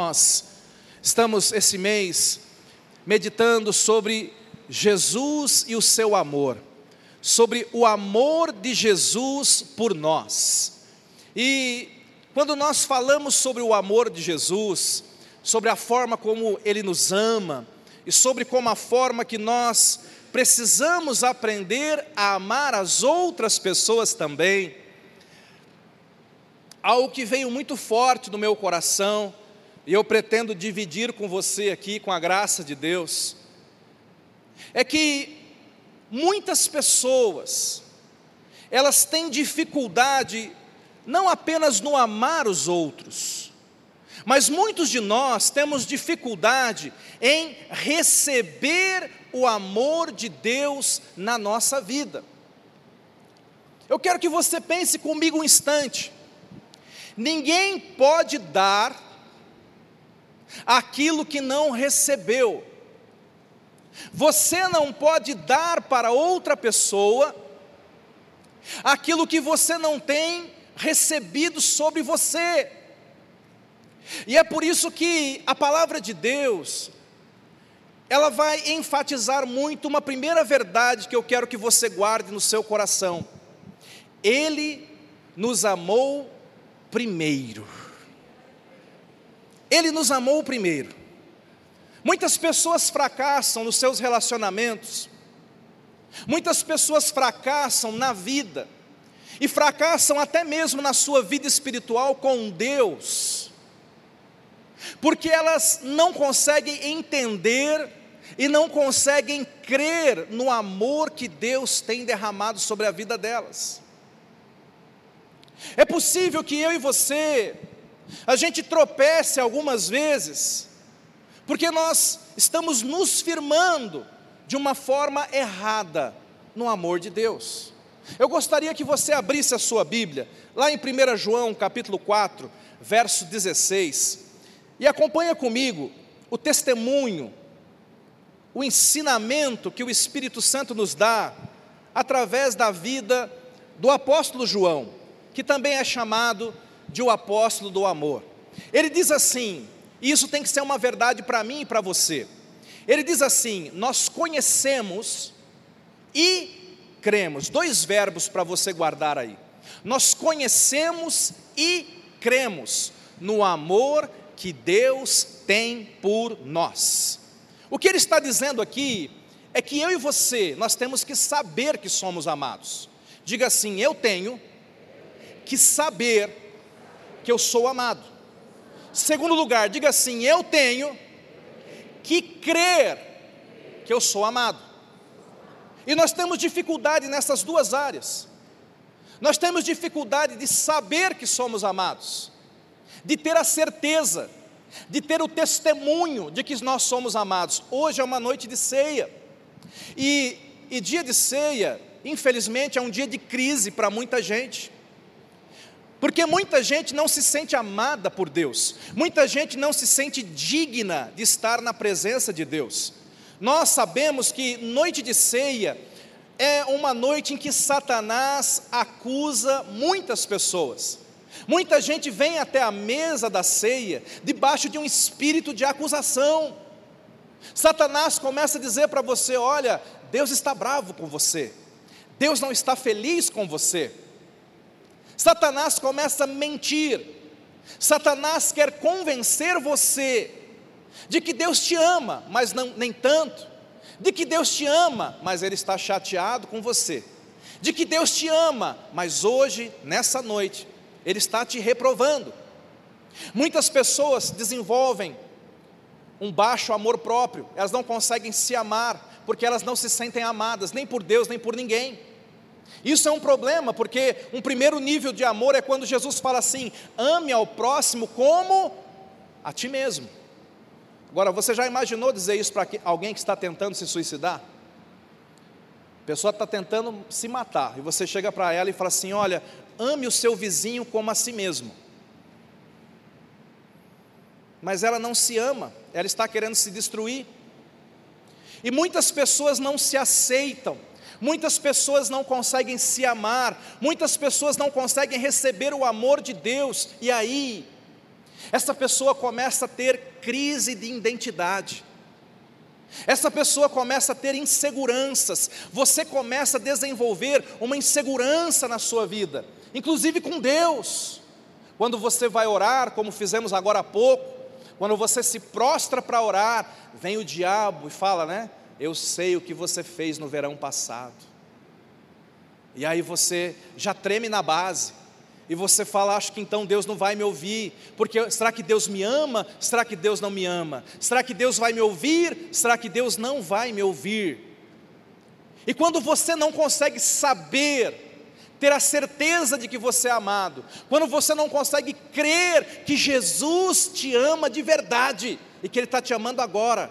Nós estamos esse mês meditando sobre Jesus e o seu amor, sobre o amor de Jesus por nós. E quando nós falamos sobre o amor de Jesus, sobre a forma como ele nos ama e sobre como a forma que nós precisamos aprender a amar as outras pessoas também, algo que veio muito forte no meu coração e eu pretendo dividir com você aqui, com a graça de Deus, é que muitas pessoas, elas têm dificuldade não apenas no amar os outros, mas muitos de nós temos dificuldade em receber o amor de Deus na nossa vida. Eu quero que você pense comigo um instante. Ninguém pode dar aquilo que não recebeu. Você não pode dar para outra pessoa aquilo que você não tem recebido sobre você. E é por isso que a palavra de Deus, ela vai enfatizar muito uma primeira verdade que eu quero que você guarde no seu coração. Ele nos amou primeiro. Ele nos amou primeiro. Muitas pessoas fracassam nos seus relacionamentos, muitas pessoas fracassam na vida, e fracassam até mesmo na sua vida espiritual com Deus, porque elas não conseguem entender e não conseguem crer no amor que Deus tem derramado sobre a vida delas. É possível que eu e você a gente tropece algumas vezes, porque nós estamos nos firmando de uma forma errada no amor de Deus. Eu gostaria que você abrisse a sua Bíblia, lá em 1 João capítulo 4, verso 16, e acompanha comigo o testemunho, o ensinamento que o Espírito Santo nos dá através da vida do apóstolo João, que também é chamado de o apóstolo do amor. Ele diz assim, e isso tem que ser uma verdade para mim e para você. Ele diz assim: Nós conhecemos e cremos. Dois verbos para você guardar aí. Nós conhecemos e cremos no amor que Deus tem por nós. O que ele está dizendo aqui é que eu e você, nós temos que saber que somos amados. Diga assim: Eu tenho que saber que eu sou amado. Segundo lugar, diga assim: eu tenho que crer que eu sou amado. E nós temos dificuldade nessas duas áreas. Nós temos dificuldade de saber que somos amados, de ter a certeza, de ter o testemunho de que nós somos amados. Hoje é uma noite de ceia, e, e dia de ceia, infelizmente, é um dia de crise para muita gente. Porque muita gente não se sente amada por Deus, muita gente não se sente digna de estar na presença de Deus. Nós sabemos que noite de ceia é uma noite em que Satanás acusa muitas pessoas. Muita gente vem até a mesa da ceia debaixo de um espírito de acusação. Satanás começa a dizer para você: olha, Deus está bravo com você, Deus não está feliz com você. Satanás começa a mentir. Satanás quer convencer você de que Deus te ama, mas não, nem tanto. De que Deus te ama, mas Ele está chateado com você. De que Deus te ama, mas hoje, nessa noite, Ele está te reprovando. Muitas pessoas desenvolvem um baixo amor próprio, elas não conseguem se amar, porque elas não se sentem amadas, nem por Deus, nem por ninguém. Isso é um problema, porque um primeiro nível de amor é quando Jesus fala assim: ame ao próximo como a ti mesmo. Agora, você já imaginou dizer isso para alguém que está tentando se suicidar? A pessoa está tentando se matar, e você chega para ela e fala assim: olha, ame o seu vizinho como a si mesmo. Mas ela não se ama, ela está querendo se destruir. E muitas pessoas não se aceitam, Muitas pessoas não conseguem se amar, muitas pessoas não conseguem receber o amor de Deus, e aí Essa pessoa começa a ter crise de identidade. Essa pessoa começa a ter inseguranças. Você começa a desenvolver uma insegurança na sua vida, inclusive com Deus. Quando você vai orar, como fizemos agora há pouco, quando você se prostra para orar, vem o diabo e fala, né? Eu sei o que você fez no verão passado. E aí você já treme na base e você fala, acho que então Deus não vai me ouvir, porque será que Deus me ama? Será que Deus não me ama? Será que Deus vai me ouvir? Será que Deus não vai me ouvir? E quando você não consegue saber, ter a certeza de que você é amado, quando você não consegue crer que Jesus te ama de verdade e que Ele está te amando agora,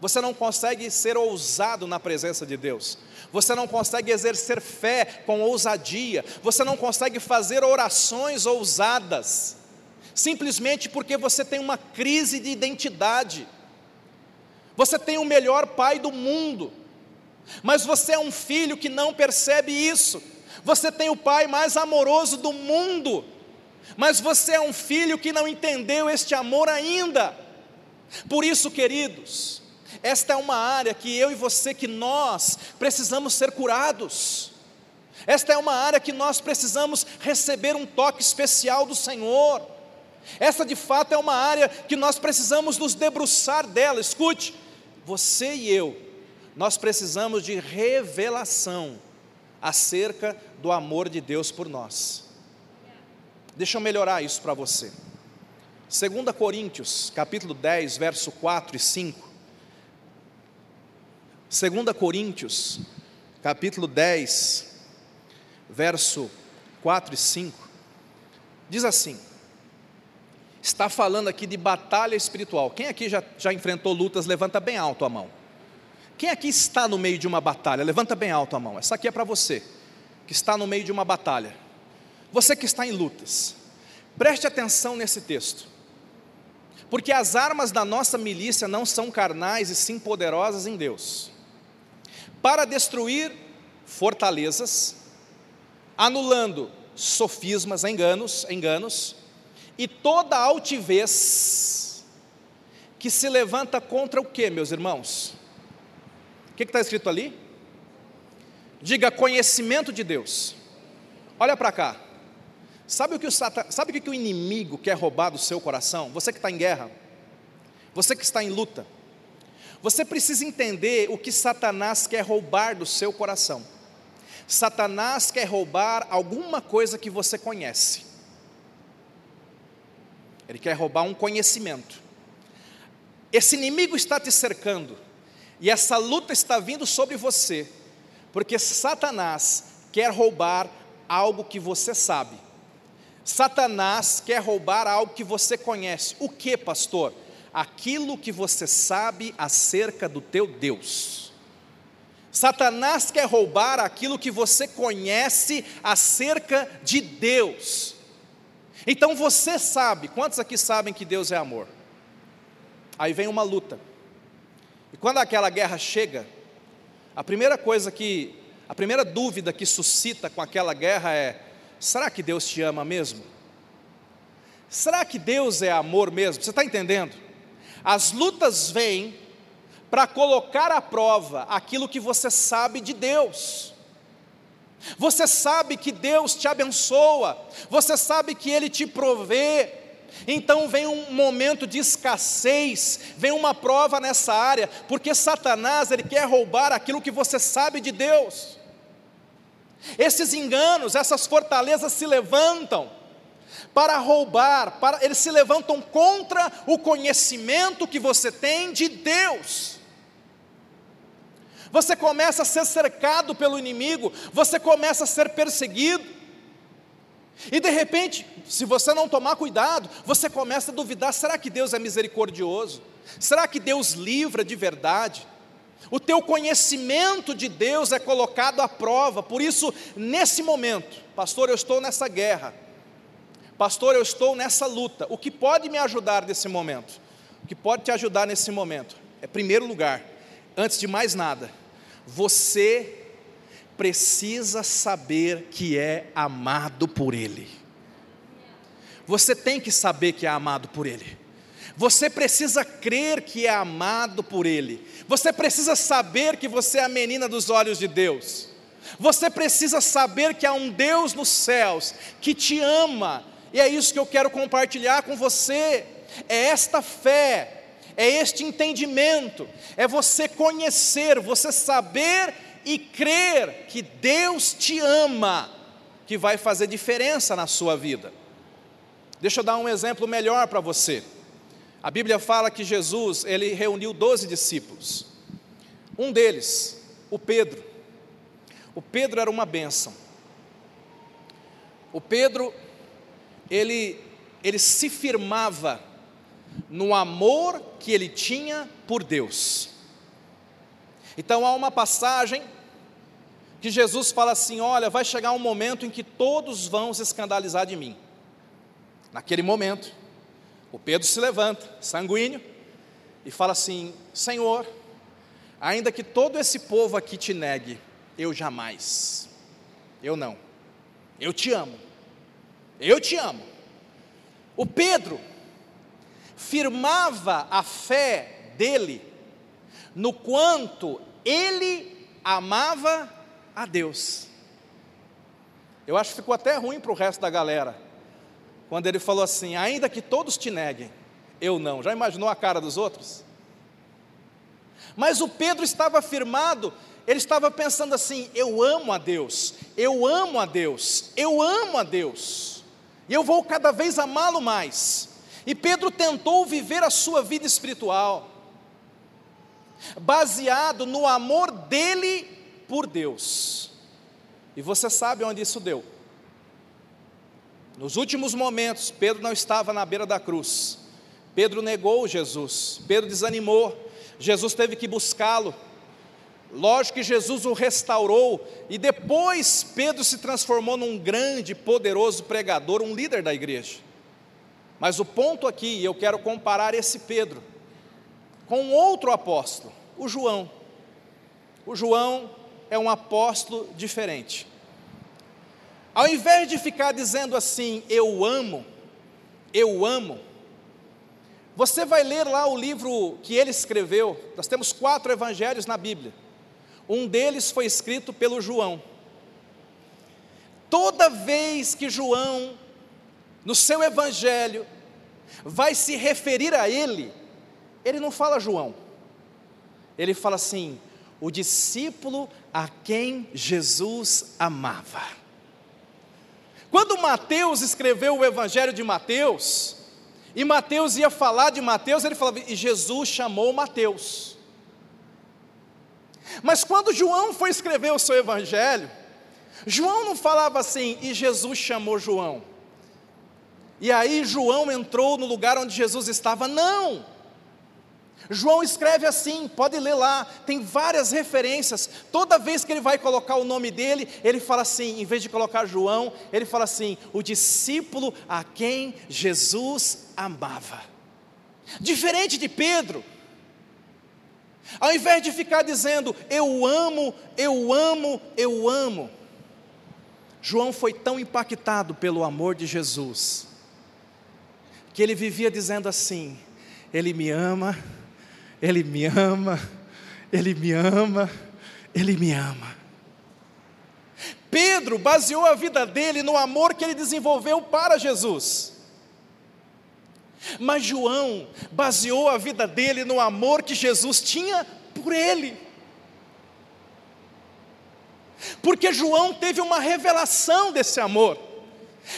você não consegue ser ousado na presença de Deus, você não consegue exercer fé com ousadia, você não consegue fazer orações ousadas, simplesmente porque você tem uma crise de identidade. Você tem o melhor pai do mundo, mas você é um filho que não percebe isso. Você tem o pai mais amoroso do mundo, mas você é um filho que não entendeu este amor ainda. Por isso, queridos, esta é uma área que eu e você, que nós precisamos ser curados. Esta é uma área que nós precisamos receber um toque especial do Senhor. Esta de fato é uma área que nós precisamos nos debruçar dela. Escute, você e eu, nós precisamos de revelação acerca do amor de Deus por nós. Deixa eu melhorar isso para você. 2 Coríntios, capítulo 10, verso 4 e 5. 2 Coríntios, capítulo 10, verso 4 e 5, diz assim: está falando aqui de batalha espiritual. Quem aqui já, já enfrentou lutas, levanta bem alto a mão. Quem aqui está no meio de uma batalha, levanta bem alto a mão. Essa aqui é para você, que está no meio de uma batalha. Você que está em lutas, preste atenção nesse texto. Porque as armas da nossa milícia não são carnais e sim poderosas em Deus para destruir fortalezas, anulando sofismas, enganos, enganos, e toda altivez que se levanta contra o que, meus irmãos? O que está escrito ali? Diga conhecimento de Deus. Olha para cá. Sabe o, que o sabe o que o inimigo quer roubar do seu coração? Você que está em guerra, você que está em luta, você precisa entender o que Satanás quer roubar do seu coração. Satanás quer roubar alguma coisa que você conhece. Ele quer roubar um conhecimento. Esse inimigo está te cercando, e essa luta está vindo sobre você, porque Satanás quer roubar algo que você sabe. Satanás quer roubar algo que você conhece. O que, pastor? Aquilo que você sabe acerca do teu Deus. Satanás quer roubar aquilo que você conhece acerca de Deus. Então você sabe, quantos aqui sabem que Deus é amor? Aí vem uma luta. E quando aquela guerra chega, a primeira coisa que, a primeira dúvida que suscita com aquela guerra é: será que Deus te ama mesmo? Será que Deus é amor mesmo? Você está entendendo? As lutas vêm para colocar à prova aquilo que você sabe de Deus. Você sabe que Deus te abençoa, você sabe que Ele te provê, então vem um momento de escassez, vem uma prova nessa área, porque Satanás ele quer roubar aquilo que você sabe de Deus. Esses enganos, essas fortalezas se levantam, para roubar, para eles se levantam contra o conhecimento que você tem de Deus. Você começa a ser cercado pelo inimigo, você começa a ser perseguido. E de repente, se você não tomar cuidado, você começa a duvidar: será que Deus é misericordioso? Será que Deus livra de verdade? O teu conhecimento de Deus é colocado à prova, por isso, nesse momento, pastor, eu estou nessa guerra, Pastor, eu estou nessa luta. O que pode me ajudar nesse momento? O que pode te ajudar nesse momento? É, primeiro lugar, antes de mais nada, você precisa saber que é amado por Ele. você tem que saber que é amado por Ele. Você precisa crer que é amado por Ele. Você precisa saber que você é a menina dos olhos de Deus. Você precisa saber que há um Deus nos céus que te ama. E é isso que eu quero compartilhar com você. É esta fé, é este entendimento, é você conhecer, você saber e crer que Deus te ama, que vai fazer diferença na sua vida. Deixa eu dar um exemplo melhor para você. A Bíblia fala que Jesus, ele reuniu doze discípulos. Um deles, o Pedro. O Pedro era uma bênção. O Pedro, ele, ele se firmava no amor que ele tinha por Deus. Então há uma passagem que Jesus fala assim: Olha, vai chegar um momento em que todos vão se escandalizar de mim. Naquele momento, o Pedro se levanta, sanguíneo, e fala assim: Senhor, ainda que todo esse povo aqui te negue, eu jamais, eu não, eu te amo, eu te amo. O Pedro firmava a fé dele no quanto ele amava a Deus. Eu acho que ficou até ruim para o resto da galera quando ele falou assim: ainda que todos te neguem, eu não. Já imaginou a cara dos outros? Mas o Pedro estava firmado, ele estava pensando assim: eu amo a Deus, eu amo a Deus, eu amo a Deus, e eu vou cada vez amá-lo mais. E Pedro tentou viver a sua vida espiritual, baseado no amor dele por Deus. E você sabe onde isso deu? Nos últimos momentos, Pedro não estava na beira da cruz. Pedro negou Jesus, Pedro desanimou, Jesus teve que buscá-lo. Lógico que Jesus o restaurou, e depois Pedro se transformou num grande, poderoso pregador, um líder da igreja. Mas o ponto aqui, eu quero comparar esse Pedro com outro apóstolo, o João. O João é um apóstolo diferente. Ao invés de ficar dizendo assim, eu amo, eu amo, você vai ler lá o livro que ele escreveu. Nós temos quatro evangelhos na Bíblia. Um deles foi escrito pelo João. Toda vez que João, no seu evangelho, vai se referir a ele, ele não fala João. Ele fala assim: o discípulo a quem Jesus amava. Quando Mateus escreveu o Evangelho de Mateus, e Mateus ia falar de Mateus, ele falava, e Jesus chamou Mateus. Mas quando João foi escrever o seu Evangelho, João não falava assim, e Jesus chamou João. E aí João entrou no lugar onde Jesus estava, não. João escreve assim, pode ler lá, tem várias referências. Toda vez que ele vai colocar o nome dele, ele fala assim, em vez de colocar João, ele fala assim: o discípulo a quem Jesus amava. Diferente de Pedro, ao invés de ficar dizendo eu amo, eu amo, eu amo, João foi tão impactado pelo amor de Jesus, que ele vivia dizendo assim: Ele me ama ele me ama, Ele me ama, Ele me ama. Pedro baseou a vida dele no amor que ele desenvolveu para Jesus. Mas João baseou a vida dele no amor que Jesus tinha por ele. Porque João teve uma revelação desse amor.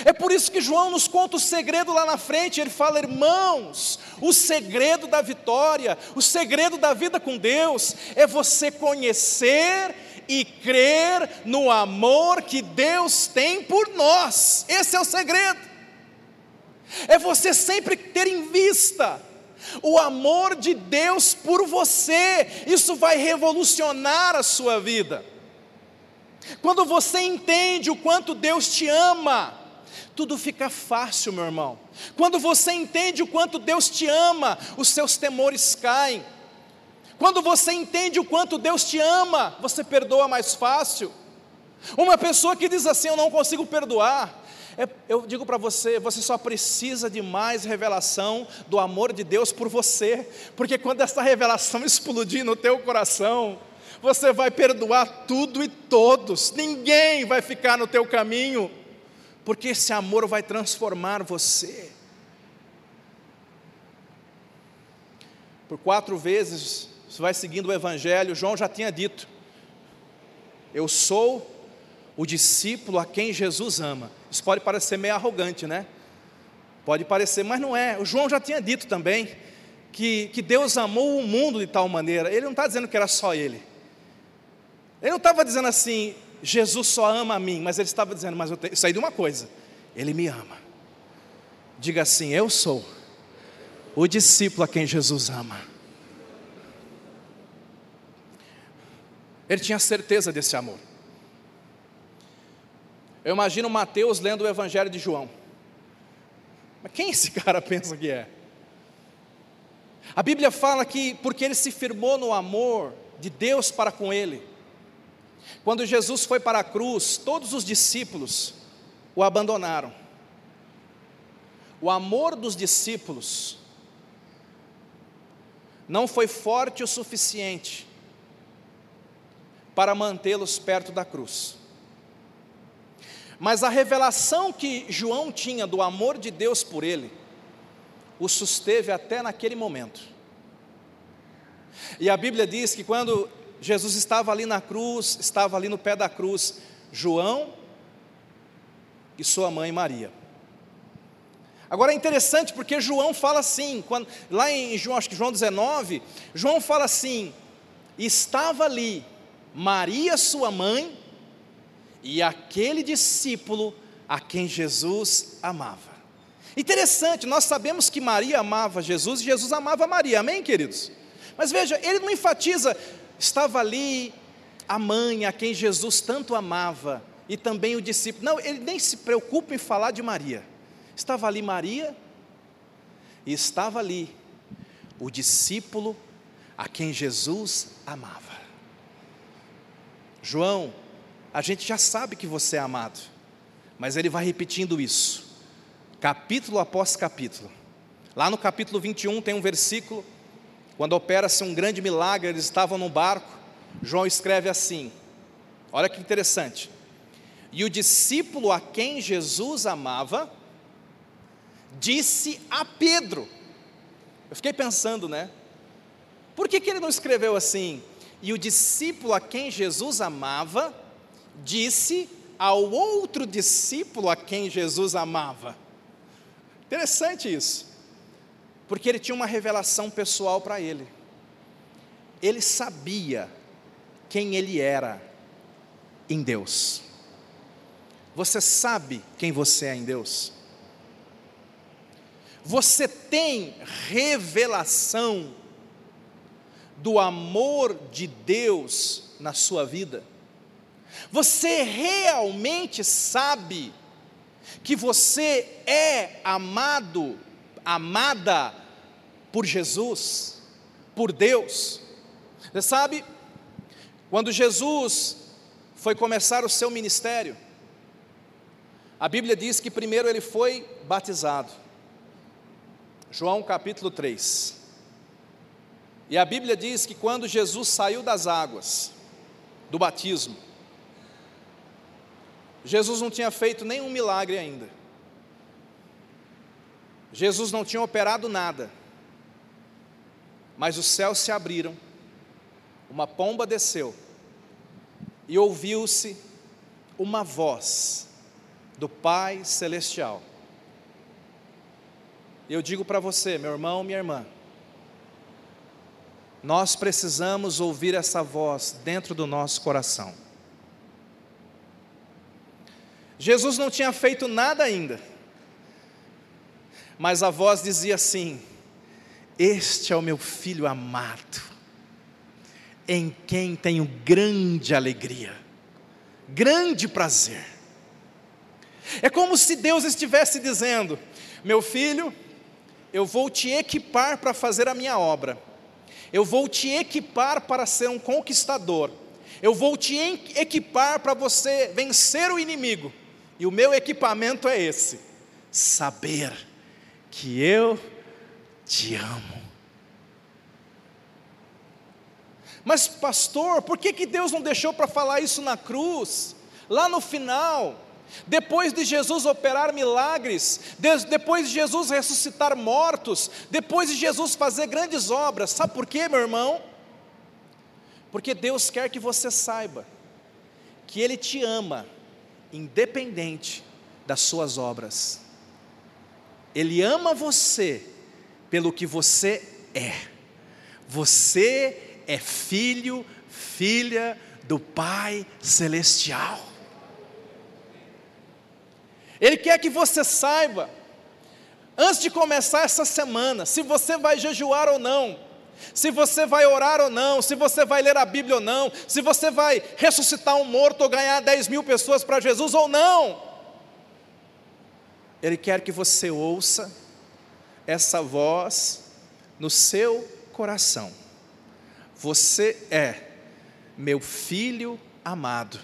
É por isso que João nos conta o segredo lá na frente. Ele fala, irmãos, o segredo da vitória, o segredo da vida com Deus é você conhecer e crer no amor que Deus tem por nós. Esse é o segredo. É você sempre ter em vista o amor de Deus por você. Isso vai revolucionar a sua vida. Quando você entende o quanto Deus te ama, tudo fica fácil, meu irmão. Quando você entende o quanto Deus te ama, os seus temores caem. Quando você entende o quanto Deus te ama, você perdoa mais fácil. Uma pessoa que diz assim: Eu não consigo perdoar, eu digo para você, você só precisa de mais revelação do amor de Deus por você, porque quando essa revelação explodir no teu coração, você vai perdoar tudo e todos, ninguém vai ficar no teu caminho, porque esse amor vai transformar você. Por quatro vezes, você vai seguindo o Evangelho, João já tinha dito: Eu sou o discípulo a quem Jesus ama. Isso pode parecer meio arrogante, né? Pode parecer, mas não é. O João já tinha dito também que, que Deus amou o mundo de tal maneira. Ele não está dizendo que era só ele. Ele não estava dizendo assim, Jesus só ama a mim, mas ele estava dizendo, mas eu tenho, sei de uma coisa, ele me ama. Diga assim, eu sou o discípulo a quem Jesus ama. Ele tinha certeza desse amor. Eu imagino Mateus lendo o Evangelho de João. Mas quem esse cara pensa que é? A Bíblia fala que porque ele se firmou no amor de Deus para com ele. Quando Jesus foi para a cruz, todos os discípulos o abandonaram. O amor dos discípulos não foi forte o suficiente para mantê-los perto da cruz. Mas a revelação que João tinha do amor de Deus por ele, o susteve até naquele momento. E a Bíblia diz que quando Jesus estava ali na cruz, estava ali no pé da cruz, João e sua mãe Maria. Agora é interessante porque João fala assim, quando, lá em João, acho que João 19, João fala assim: estava ali Maria, sua mãe, e aquele discípulo a quem Jesus amava. Interessante, nós sabemos que Maria amava Jesus e Jesus amava Maria, amém, queridos? Mas veja, ele não enfatiza, estava ali a mãe a quem Jesus tanto amava e também o discípulo. Não, ele nem se preocupa em falar de Maria. Estava ali Maria e estava ali o discípulo a quem Jesus amava. João, a gente já sabe que você é amado, mas ele vai repetindo isso, capítulo após capítulo. Lá no capítulo 21 tem um versículo, quando opera-se um grande milagre, eles estavam no barco, João escreve assim: olha que interessante. E o discípulo a quem Jesus amava, disse a Pedro. Eu fiquei pensando, né? Por que, que ele não escreveu assim? E o discípulo a quem Jesus amava, disse ao outro discípulo a quem Jesus amava. Interessante isso, porque ele tinha uma revelação pessoal para ele. Ele sabia quem ele era em Deus. Você sabe quem você é em Deus? Você tem revelação do amor de Deus na sua vida? Você realmente sabe que você é amado, amada por Jesus, por Deus? Você sabe, quando Jesus foi começar o seu ministério, a Bíblia diz que primeiro ele foi batizado. João capítulo 3. E a Bíblia diz que quando Jesus saiu das águas do batismo, Jesus não tinha feito nenhum milagre ainda. Jesus não tinha operado nada. Mas os céus se abriram, uma pomba desceu, e ouviu-se uma voz do Pai Celestial eu digo para você, meu irmão, minha irmã, nós precisamos ouvir essa voz dentro do nosso coração. Jesus não tinha feito nada ainda, mas a voz dizia assim: Este é o meu filho amado, em quem tenho grande alegria, grande prazer. É como se Deus estivesse dizendo: Meu filho, eu vou te equipar para fazer a minha obra, eu vou te equipar para ser um conquistador, eu vou te equipar para você vencer o inimigo, E o meu equipamento é esse: saber que eu te amo. Mas, pastor, por que, que Deus não deixou para falar isso na cruz? Lá no final, depois de Jesus operar milagres, depois de Jesus ressuscitar mortos, depois de Jesus fazer grandes obras, sabe por quê, meu irmão? Porque Deus quer que você saiba que Ele te ama, independente das suas obras. Ele ama você pelo que você é. Você é filho, filha do Pai Celestial. Ele quer que você saiba, antes de começar essa semana, se você vai jejuar ou não, se você vai orar ou não, se você vai ler a Bíblia ou não, se você vai ressuscitar um morto ou ganhar 10 mil pessoas para Jesus ou não. Ele quer que você ouça essa voz no seu coração. Você é meu filho amado,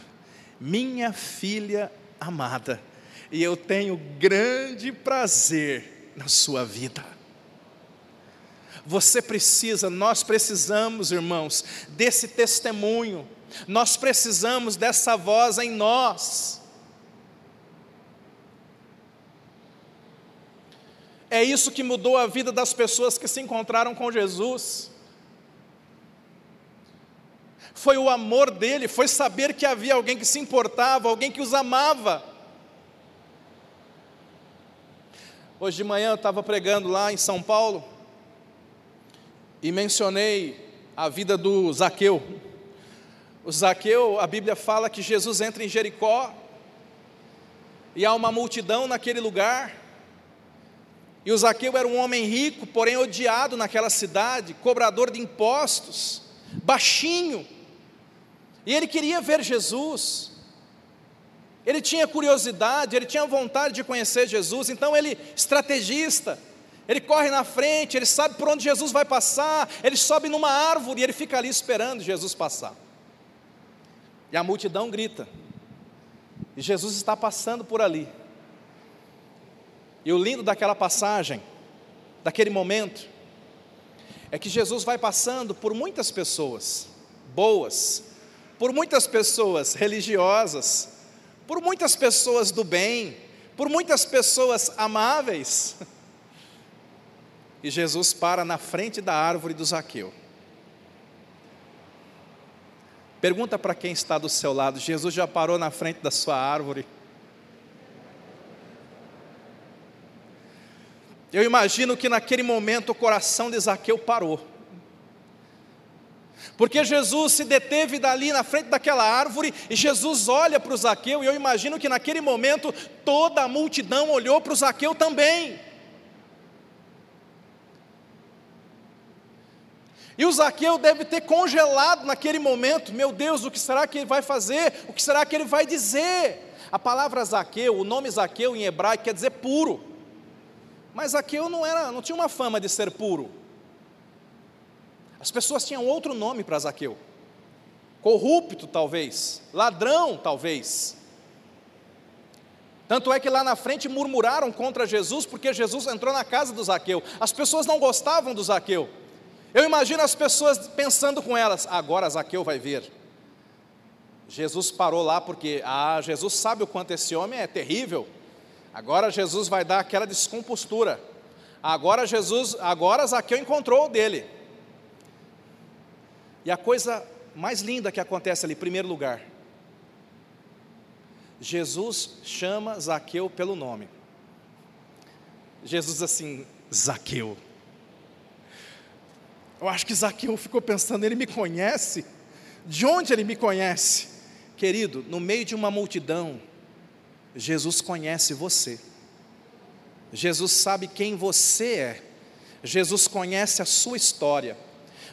minha filha amada, e eu tenho grande prazer na sua vida. Você precisa, nós precisamos, irmãos, desse testemunho, nós precisamos dessa voz em nós. É isso que mudou a vida das pessoas que se encontraram com Jesus. Foi o amor dele, foi saber que havia alguém que se importava, alguém que os amava. Hoje de manhã eu estava pregando lá em São Paulo, e mencionei a vida do Zaqueu. O Zaqueu, a Bíblia fala que Jesus entra em Jericó e há uma multidão naquele lugar. E o Zaqueu era um homem rico, porém odiado naquela cidade, cobrador de impostos, baixinho. E ele queria ver Jesus. Ele tinha curiosidade, ele tinha vontade de conhecer Jesus, então ele, estrategista, ele corre na frente, ele sabe por onde Jesus vai passar, ele sobe numa árvore e ele fica ali esperando Jesus passar. E a multidão grita, e Jesus está passando por ali. E o lindo daquela passagem, daquele momento, é que Jesus vai passando por muitas pessoas boas, por muitas pessoas religiosas, por muitas pessoas do bem, por muitas pessoas amáveis. e Jesus para na frente da árvore do Zaqueu. Pergunta para quem está do seu lado: Jesus já parou na frente da sua árvore? Eu imagino que naquele momento o coração de Zaqueu parou. Porque Jesus se deteve dali na frente daquela árvore e Jesus olha para o Zaqueu, e eu imagino que naquele momento toda a multidão olhou para o Zaqueu também. E o Zaqueu deve ter congelado naquele momento: meu Deus, o que será que ele vai fazer? O que será que ele vai dizer? A palavra Zaqueu, o nome Zaqueu em hebraico quer dizer puro. Mas Zaqueu não, era, não tinha uma fama de ser puro. As pessoas tinham outro nome para Zaqueu. Corrupto, talvez. Ladrão, talvez. Tanto é que lá na frente murmuraram contra Jesus porque Jesus entrou na casa do Zaqueu. As pessoas não gostavam do Zaqueu. Eu imagino as pessoas pensando com elas: agora Zaqueu vai ver. Jesus parou lá porque, ah, Jesus sabe o quanto esse homem é terrível. Agora Jesus vai dar aquela descompostura. Agora Jesus, agora Zaqueu encontrou o dele. E a coisa mais linda que acontece ali, em primeiro lugar, Jesus chama Zaqueu pelo nome. Jesus assim, Zaqueu. Eu acho que Zaqueu ficou pensando, ele me conhece? De onde ele me conhece? Querido, no meio de uma multidão, Jesus conhece você. Jesus sabe quem você é. Jesus conhece a sua história.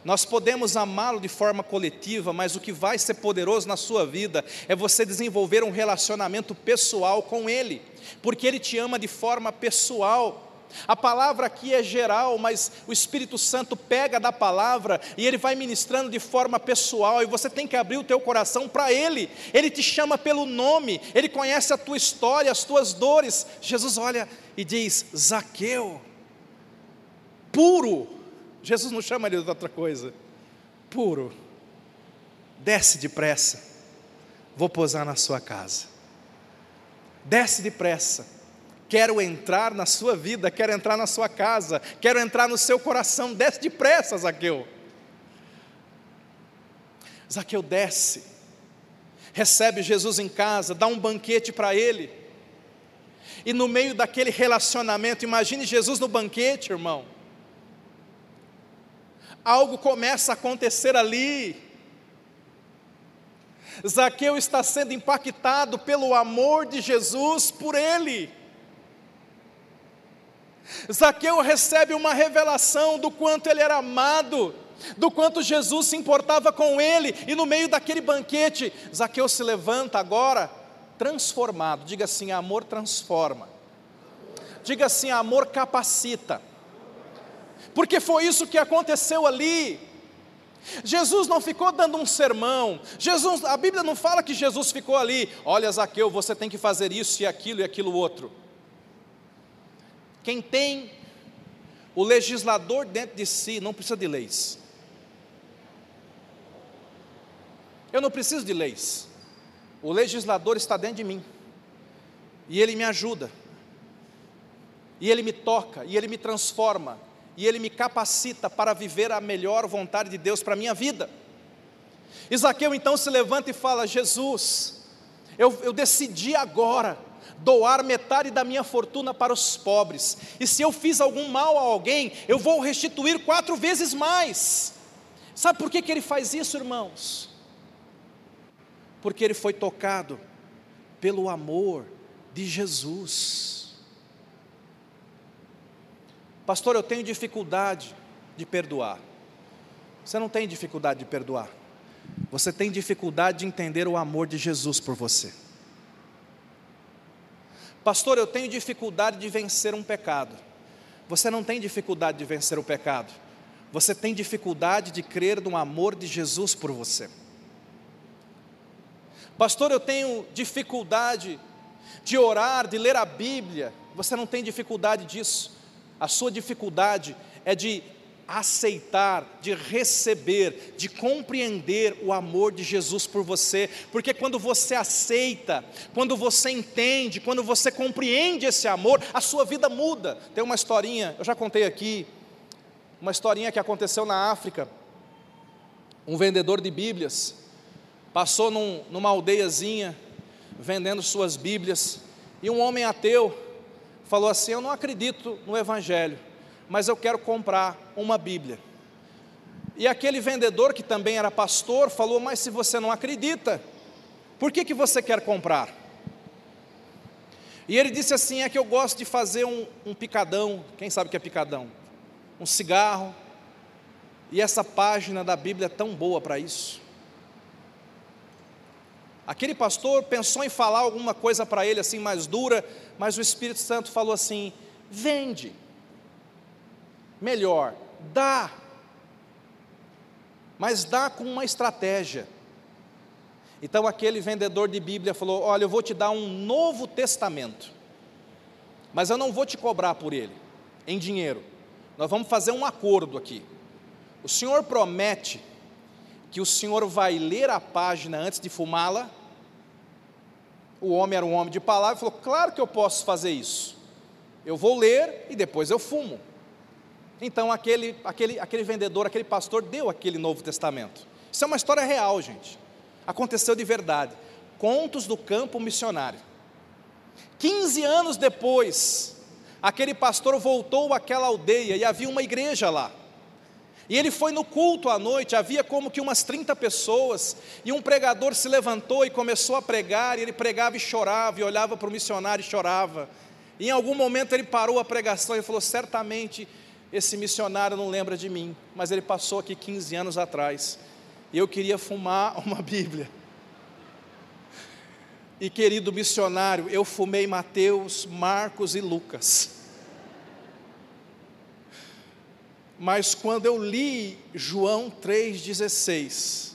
Nós podemos amá-lo de forma coletiva, mas o que vai ser poderoso na sua vida é você desenvolver um relacionamento pessoal com Ele, porque Ele te ama de forma pessoal. A palavra aqui é geral, mas o Espírito Santo pega da palavra e ele vai ministrando de forma pessoal, e você tem que abrir o teu coração para ele. Ele te chama pelo nome, ele conhece a tua história, as tuas dores. Jesus olha e diz: Zaqueu, puro. Jesus não chama ele de outra coisa. Puro. Desce depressa. Vou posar na sua casa. Desce depressa Quero entrar na sua vida, quero entrar na sua casa, quero entrar no seu coração. Desce depressa, Zaqueu. Zaqueu desce, recebe Jesus em casa, dá um banquete para ele. E no meio daquele relacionamento, imagine Jesus no banquete, irmão. Algo começa a acontecer ali. Zaqueu está sendo impactado pelo amor de Jesus por ele. Zaqueu recebe uma revelação do quanto ele era amado, do quanto Jesus se importava com ele, e no meio daquele banquete, Zaqueu se levanta agora transformado. Diga assim: amor transforma. Diga assim: amor capacita. Porque foi isso que aconteceu ali. Jesus não ficou dando um sermão. Jesus, a Bíblia não fala que Jesus ficou ali. Olha, Zaqueu, você tem que fazer isso e aquilo e aquilo outro. Quem tem o legislador dentro de si não precisa de leis. Eu não preciso de leis. O legislador está dentro de mim. E ele me ajuda. E ele me toca, e ele me transforma, e ele me capacita para viver a melhor vontade de Deus para a minha vida. Isaqueu então se levanta e fala: Jesus, eu, eu decidi agora doar metade da minha fortuna para os pobres, e se eu fiz algum mal a alguém, eu vou restituir quatro vezes mais. Sabe por que, que ele faz isso, irmãos? Porque ele foi tocado pelo amor de Jesus. Pastor, eu tenho dificuldade de perdoar. Você não tem dificuldade de perdoar. Você tem dificuldade de entender o amor de Jesus por você. Pastor, eu tenho dificuldade de vencer um pecado. Você não tem dificuldade de vencer o pecado. Você tem dificuldade de crer no amor de Jesus por você. Pastor, eu tenho dificuldade de orar, de ler a Bíblia. Você não tem dificuldade disso. A sua dificuldade é de aceitar, de receber, de compreender o amor de Jesus por você, porque quando você aceita, quando você entende, quando você compreende esse amor, a sua vida muda. Tem uma historinha, eu já contei aqui, uma historinha que aconteceu na África. Um vendedor de Bíblias passou num, numa aldeiazinha vendendo suas Bíblias e um homem ateu falou assim: Eu não acredito no Evangelho mas eu quero comprar uma Bíblia. E aquele vendedor, que também era pastor, falou: Mas se você não acredita, por que, que você quer comprar? E ele disse assim: É que eu gosto de fazer um, um picadão. Quem sabe o que é picadão? Um cigarro. E essa página da Bíblia é tão boa para isso. Aquele pastor pensou em falar alguma coisa para ele assim mais dura, mas o Espírito Santo falou assim: vende melhor, dá, mas dá com uma estratégia. Então aquele vendedor de Bíblia falou: Olha, eu vou te dar um novo testamento, mas eu não vou te cobrar por ele, em dinheiro. Nós vamos fazer um acordo aqui. O senhor promete que o senhor vai ler a página antes de fumá-la? O homem era um homem de palavra e falou: Claro que eu posso fazer isso. Eu vou ler e depois eu fumo. Então aquele, aquele, aquele vendedor, aquele pastor deu aquele Novo Testamento. Isso é uma história real, gente. Aconteceu de verdade. Contos do campo missionário. 15 anos depois, aquele pastor voltou àquela aldeia e havia uma igreja lá. E ele foi no culto à noite, havia como que umas 30 pessoas, e um pregador se levantou e começou a pregar, e ele pregava e chorava, e olhava para o missionário e chorava. E em algum momento ele parou a pregação e falou: certamente esse missionário não lembra de mim, mas ele passou aqui 15 anos atrás, e eu queria fumar uma Bíblia. E querido missionário, eu fumei Mateus, Marcos e Lucas. Mas quando eu li João 3,16,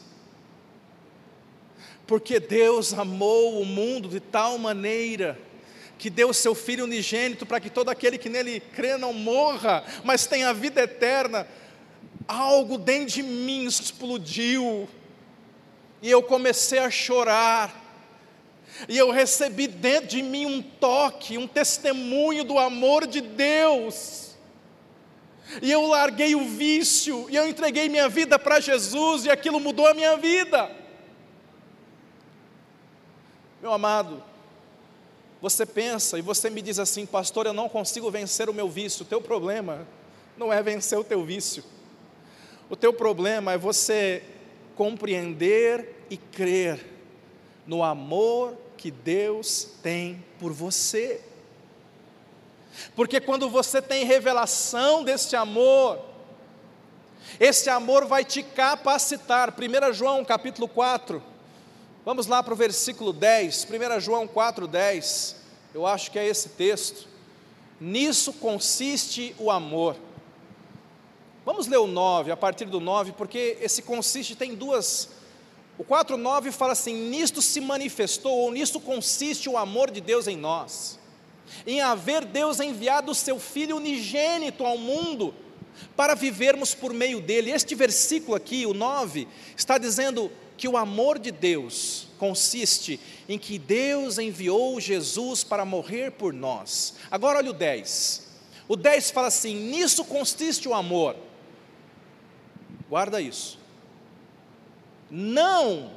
porque Deus amou o mundo de tal maneira que deu o seu Filho unigênito para que todo aquele que nele crê não morra, mas tenha vida eterna, algo dentro de mim explodiu, e eu comecei a chorar, e eu recebi dentro de mim um toque, um testemunho do amor de Deus. E eu larguei o vício, e eu entreguei minha vida para Jesus, e aquilo mudou a minha vida. Meu amado, você pensa e você me diz assim, pastor, eu não consigo vencer o meu vício. O teu problema não é vencer o teu vício. O teu problema é você compreender e crer no amor que Deus tem por você. Porque quando você tem revelação desse amor, esse amor vai te capacitar. 1 João capítulo 4, vamos lá para o versículo 10, 1 João 4, 10, eu acho que é esse texto. Nisso consiste o amor. Vamos ler o 9, a partir do 9, porque esse consiste tem duas. O 4,9 fala assim: Nisto se manifestou, ou nisto consiste o amor de Deus em nós em haver Deus enviado o seu Filho unigênito ao mundo para vivermos por meio dele. Este versículo aqui, o 9, está dizendo que o amor de Deus consiste em que Deus enviou Jesus para morrer por nós. Agora olha o 10. O 10 fala assim: nisso consiste o amor. Guarda isso. Não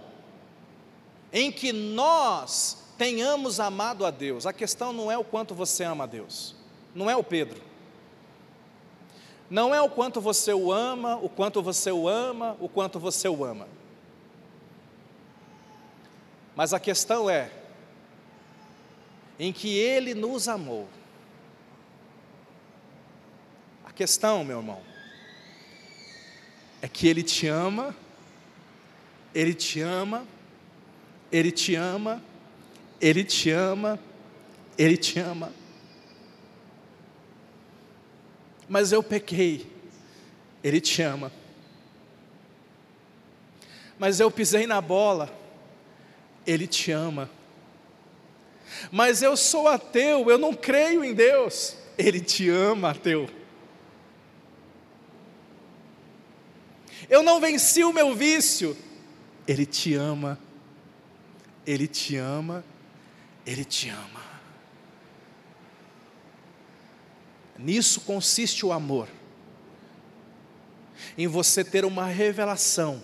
em que nós tenhamos amado a Deus. A questão não é o quanto você ama a Deus, não é o Pedro. Não é o quanto você o ama, o quanto você o ama, o quanto você o ama. Mas a questão é em que ele nos amou. A questão, meu irmão, é que ele te ama, ele te ama, ele te ama, ele te ama, Ele te ama. Mas eu pequei, Ele te ama. Mas eu pisei na bola, Ele te ama. Mas eu sou ateu, eu não creio em Deus, Ele te ama, ateu. Eu não venci o meu vício, Ele te ama. Ele te ama ele te ama. Nisso consiste o amor, em você ter uma revelação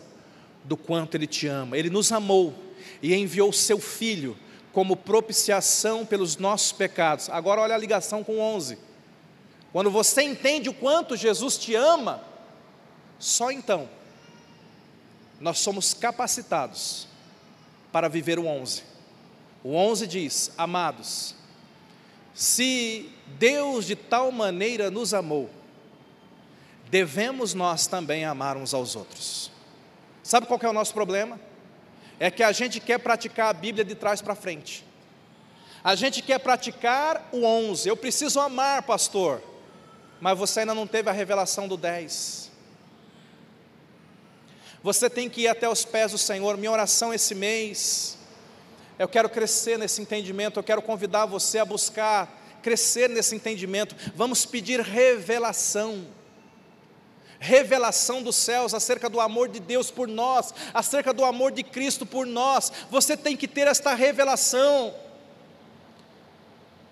do quanto Ele te ama. Ele nos amou e enviou Seu Filho como propiciação pelos nossos pecados. Agora, olha a ligação com 11. Quando você entende o quanto Jesus te ama, só então nós somos capacitados para viver o 11. O 11 diz: Amados, se Deus de tal maneira nos amou, devemos nós também amar uns aos outros. Sabe qual é o nosso problema? É que a gente quer praticar a Bíblia de trás para frente. A gente quer praticar o 11. Eu preciso amar, pastor. Mas você ainda não teve a revelação do 10. Você tem que ir até os pés do Senhor. Minha oração esse mês eu quero crescer nesse entendimento, eu quero convidar você a buscar crescer nesse entendimento. Vamos pedir revelação. Revelação dos céus acerca do amor de Deus por nós, acerca do amor de Cristo por nós. Você tem que ter esta revelação.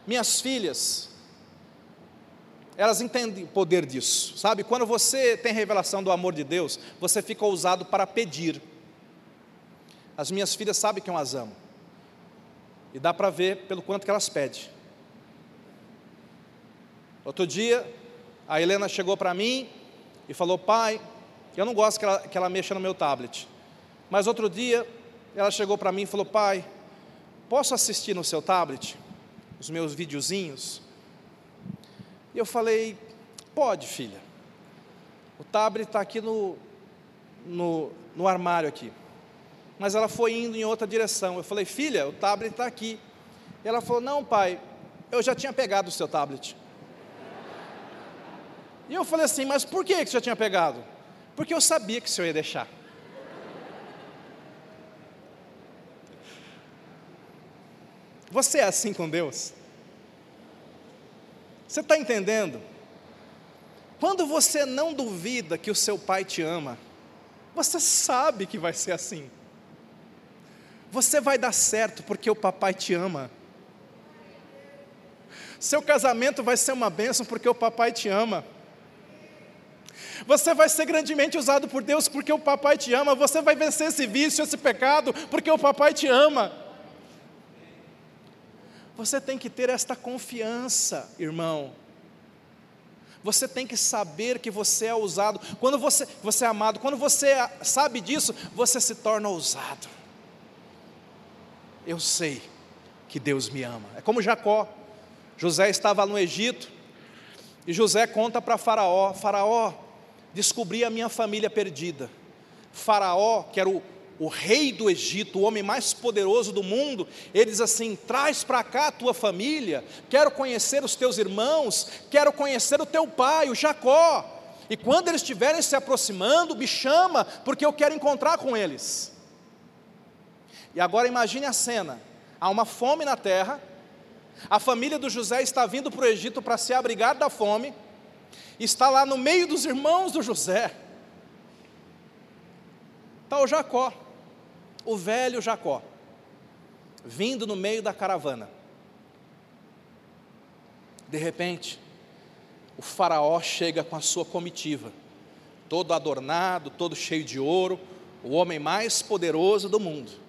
Minhas filhas, elas entendem o poder disso, sabe? Quando você tem revelação do amor de Deus, você fica ousado para pedir. As minhas filhas sabem que eu as amo. E dá para ver pelo quanto que elas pedem. Outro dia, a Helena chegou para mim e falou: Pai, eu não gosto que ela, que ela mexa no meu tablet. Mas outro dia, ela chegou para mim e falou: Pai, posso assistir no seu tablet os meus videozinhos? E eu falei: Pode, filha. O tablet está aqui no, no, no armário aqui mas ela foi indo em outra direção. Eu falei, filha, o tablet está aqui. E ela falou, não, pai, eu já tinha pegado o seu tablet. E eu falei assim: Mas por que você já tinha pegado? Porque eu sabia que o senhor ia deixar. Você é assim com Deus? Você está entendendo? Quando você não duvida que o seu pai te ama, você sabe que vai ser assim. Você vai dar certo porque o papai te ama. Seu casamento vai ser uma bênção porque o papai te ama. Você vai ser grandemente usado por Deus porque o papai te ama. Você vai vencer esse vício, esse pecado, porque o papai te ama. Você tem que ter esta confiança, irmão. Você tem que saber que você é usado. Quando você, você é amado, quando você sabe disso, você se torna ousado. Eu sei que Deus me ama. É como Jacó. José estava no Egito e José conta para Faraó: Faraó, descobri a minha família perdida. Faraó, que era o, o rei do Egito, o homem mais poderoso do mundo, ele diz assim: traz para cá a tua família, quero conhecer os teus irmãos, quero conhecer o teu pai, o Jacó. E quando eles estiverem se aproximando, me chama, porque eu quero encontrar com eles. E agora imagine a cena: há uma fome na terra, a família do José está vindo para o Egito para se abrigar da fome, está lá no meio dos irmãos do José. Está o Jacó, o velho Jacó, vindo no meio da caravana. De repente, o Faraó chega com a sua comitiva, todo adornado, todo cheio de ouro, o homem mais poderoso do mundo.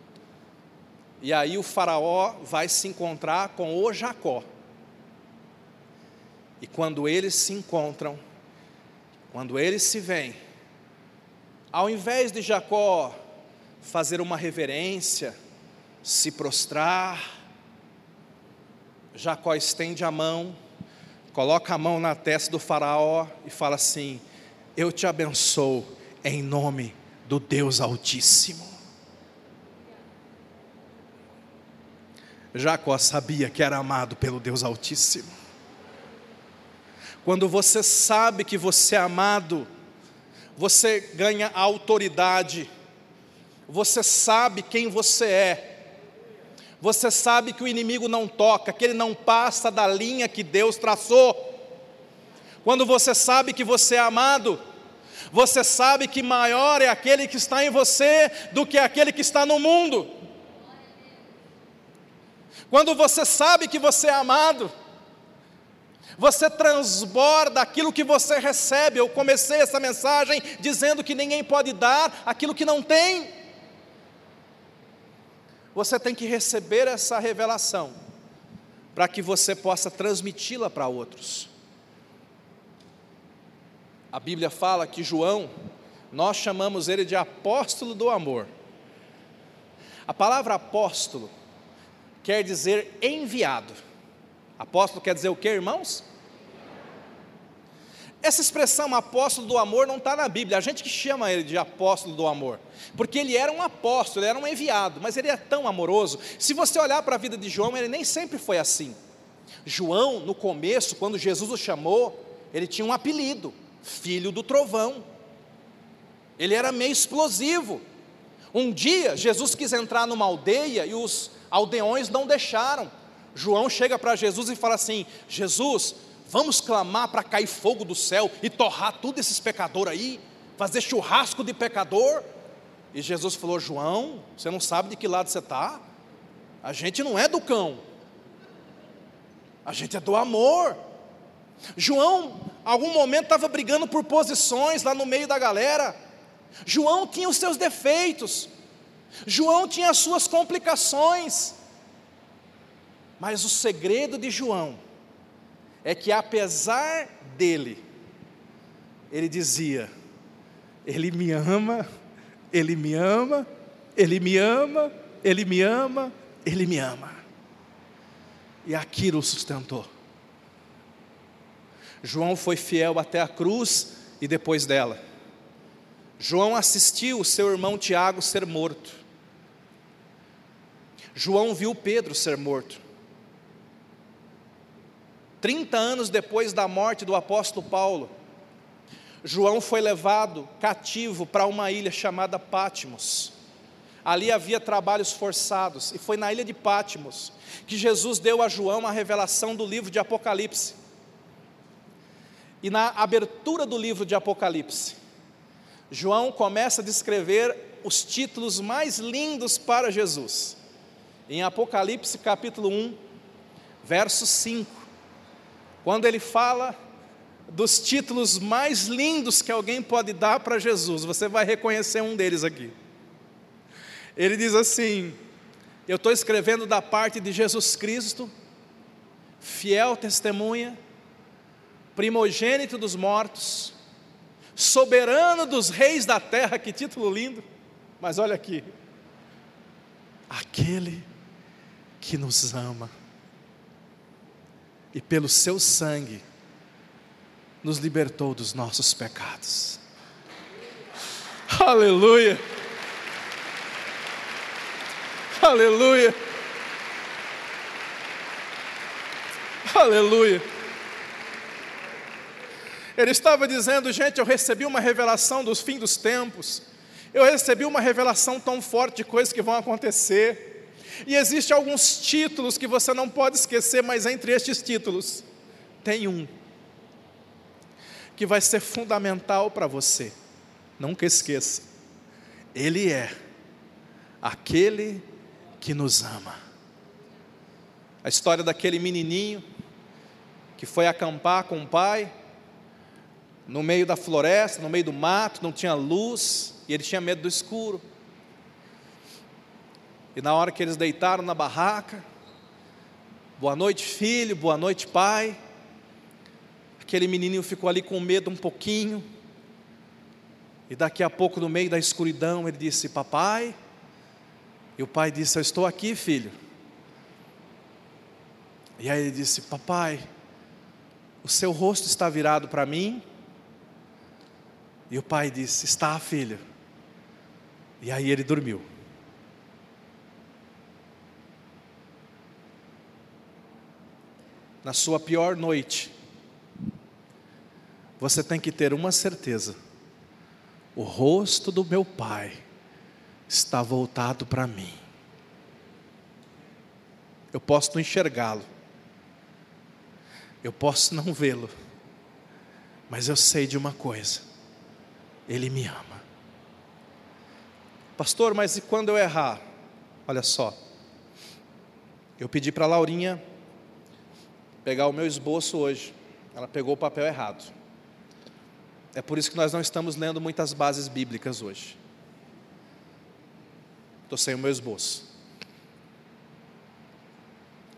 E aí o Faraó vai se encontrar com o Jacó. E quando eles se encontram, quando eles se veem, ao invés de Jacó fazer uma reverência, se prostrar, Jacó estende a mão, coloca a mão na testa do Faraó e fala assim: Eu te abençoo em nome do Deus Altíssimo. Jacó sabia que era amado pelo Deus Altíssimo. Quando você sabe que você é amado, você ganha autoridade, você sabe quem você é, você sabe que o inimigo não toca, que ele não passa da linha que Deus traçou. Quando você sabe que você é amado, você sabe que maior é aquele que está em você do que aquele que está no mundo. Quando você sabe que você é amado, você transborda aquilo que você recebe. Eu comecei essa mensagem dizendo que ninguém pode dar aquilo que não tem. Você tem que receber essa revelação para que você possa transmiti-la para outros. A Bíblia fala que João, nós chamamos ele de apóstolo do amor. A palavra apóstolo quer dizer enviado. Apóstolo quer dizer o que, irmãos? Essa expressão apóstolo do amor não está na Bíblia, a gente que chama ele de apóstolo do amor, porque ele era um apóstolo, ele era um enviado, mas ele é tão amoroso. Se você olhar para a vida de João, ele nem sempre foi assim. João, no começo, quando Jesus o chamou, ele tinha um apelido, filho do trovão. Ele era meio explosivo. Um dia, Jesus quis entrar numa aldeia e os aldeões não deixaram. João chega para Jesus e fala assim: Jesus, vamos clamar para cair fogo do céu e torrar tudo esses pecadores aí, fazer churrasco de pecador. E Jesus falou: João, você não sabe de que lado você está? A gente não é do cão, a gente é do amor. João, algum momento estava brigando por posições lá no meio da galera. João tinha os seus defeitos, João tinha as suas complicações, mas o segredo de João é que, apesar dele, ele dizia: Ele me ama, Ele me ama, Ele me ama, Ele me ama, Ele me ama. E aquilo sustentou. João foi fiel até a cruz e depois dela. João assistiu o seu irmão Tiago ser morto. João viu Pedro ser morto. 30 anos depois da morte do apóstolo Paulo, João foi levado cativo para uma ilha chamada Pátimos. Ali havia trabalhos forçados, e foi na ilha de Pátimos que Jesus deu a João a revelação do livro de Apocalipse. E na abertura do livro de Apocalipse, João começa a descrever os títulos mais lindos para Jesus. Em Apocalipse capítulo 1, verso 5, quando ele fala dos títulos mais lindos que alguém pode dar para Jesus, você vai reconhecer um deles aqui. Ele diz assim: Eu estou escrevendo da parte de Jesus Cristo, fiel testemunha, primogênito dos mortos, soberano dos reis da terra, que título lindo, mas olha aqui, aquele que nos ama, e pelo seu sangue, nos libertou dos nossos pecados. Aleluia! Aleluia! Aleluia! Ele estava dizendo, gente, eu recebi uma revelação dos fins dos tempos. Eu recebi uma revelação tão forte de coisas que vão acontecer. E existem alguns títulos que você não pode esquecer, mas entre estes títulos tem um que vai ser fundamental para você. Nunca esqueça. Ele é aquele que nos ama. A história daquele menininho que foi acampar com o pai no meio da floresta, no meio do mato, não tinha luz e ele tinha medo do escuro. E na hora que eles deitaram na barraca, boa noite, filho, boa noite, pai. Aquele menininho ficou ali com medo um pouquinho. E daqui a pouco, no meio da escuridão, ele disse: Papai. E o pai disse: Eu estou aqui, filho. E aí ele disse: Papai, o seu rosto está virado para mim. E o pai disse: Está, filho. E aí ele dormiu. Na sua pior noite, você tem que ter uma certeza: o rosto do meu Pai está voltado para mim. Eu posso não enxergá-lo, eu posso não vê-lo, mas eu sei de uma coisa: Ele me ama. Pastor, mas e quando eu errar? Olha só, eu pedi para a Laurinha pegar o meu esboço hoje, ela pegou o papel errado. É por isso que nós não estamos lendo muitas bases bíblicas hoje. Estou sem o meu esboço.